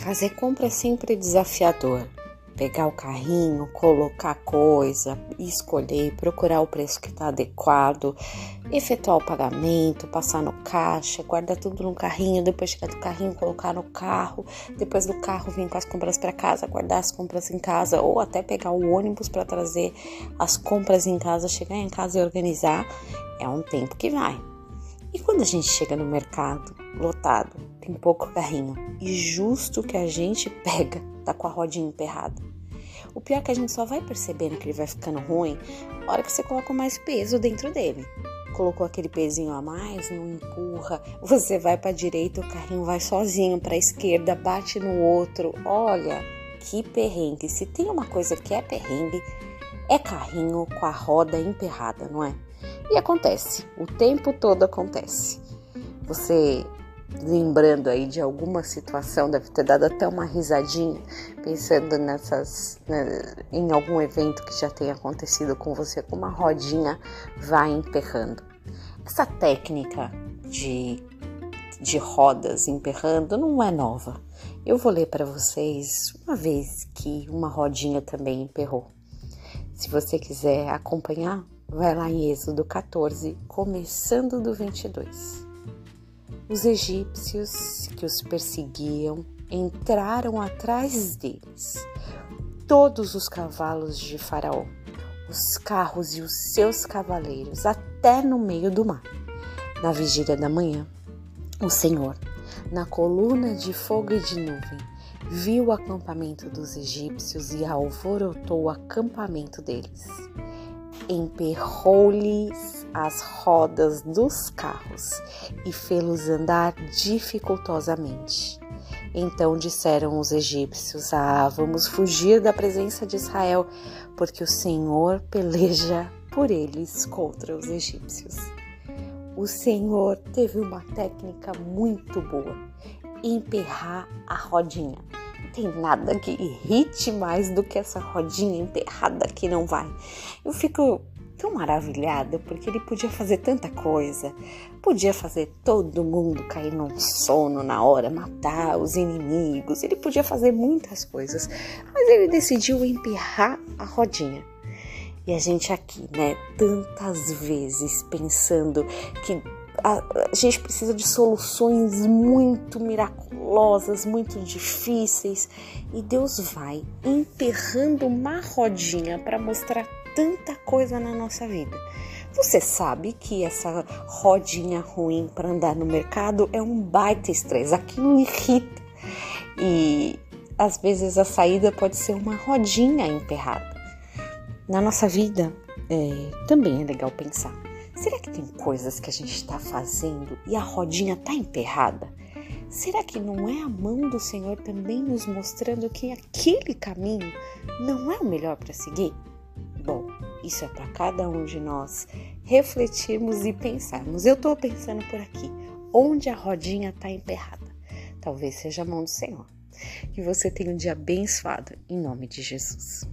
Fazer compra é sempre desafiador. Pegar o carrinho, colocar coisa, escolher, procurar o preço que está adequado, efetuar o pagamento, passar no caixa, guardar tudo no carrinho, depois chegar do carrinho, colocar no carro, depois do carro vir com as compras para casa, guardar as compras em casa ou até pegar o ônibus para trazer as compras em casa, chegar em casa e organizar, é um tempo que vai. E quando a gente chega no mercado lotado, tem pouco carrinho e justo que a gente pega tá com a rodinha emperrada. O pior é que a gente só vai percebendo que ele vai ficando ruim na hora que você coloca mais peso dentro dele. Colocou aquele pezinho a mais, não empurra, você vai para direita, o carrinho vai sozinho para esquerda, bate no outro. Olha, que perrengue. Se tem uma coisa que é perrengue, é carrinho com a roda emperrada, não é? E acontece, o tempo todo acontece. Você lembrando aí de alguma situação, deve ter dado até uma risadinha, pensando nessas, né, em algum evento que já tenha acontecido com você, como a rodinha vai emperrando. Essa técnica de, de rodas emperrando não é nova. Eu vou ler para vocês uma vez que uma rodinha também emperrou. Se você quiser acompanhar, Vai lá em Êxodo 14, começando do 22. Os egípcios que os perseguiam entraram atrás deles. Todos os cavalos de Faraó, os carros e os seus cavaleiros, até no meio do mar. Na vigília da manhã, o Senhor, na coluna de fogo e de nuvem, viu o acampamento dos egípcios e alvorotou o acampamento deles emperrou-lhes as rodas dos carros e fê-los andar dificultosamente. Então disseram os egípcios: Ah, vamos fugir da presença de Israel, porque o Senhor peleja por eles contra os egípcios. O Senhor teve uma técnica muito boa: emperrar a rodinha tem nada que irrite mais do que essa rodinha emperrada que não vai. Eu fico tão maravilhada porque ele podia fazer tanta coisa. Podia fazer todo mundo cair num sono na hora, matar os inimigos. Ele podia fazer muitas coisas, mas ele decidiu emperrar a rodinha. E a gente aqui, né, tantas vezes pensando que a, gente precisa de soluções muito miraculosas, muito difíceis, e Deus vai emperrando uma rodinha para mostrar tanta coisa na nossa vida. Você sabe que essa rodinha ruim para andar no mercado é um baita estresse, aquilo irrita. E às vezes a saída pode ser uma rodinha emperrada. Na nossa vida é, também é legal pensar Será que tem coisas que a gente está fazendo e a rodinha está emperrada? Será que não é a mão do Senhor também nos mostrando que aquele caminho não é o melhor para seguir? Bom, isso é para cada um de nós refletirmos e pensarmos. Eu estou pensando por aqui, onde a rodinha está emperrada. Talvez seja a mão do Senhor. Que você tenha um dia abençoado, em nome de Jesus.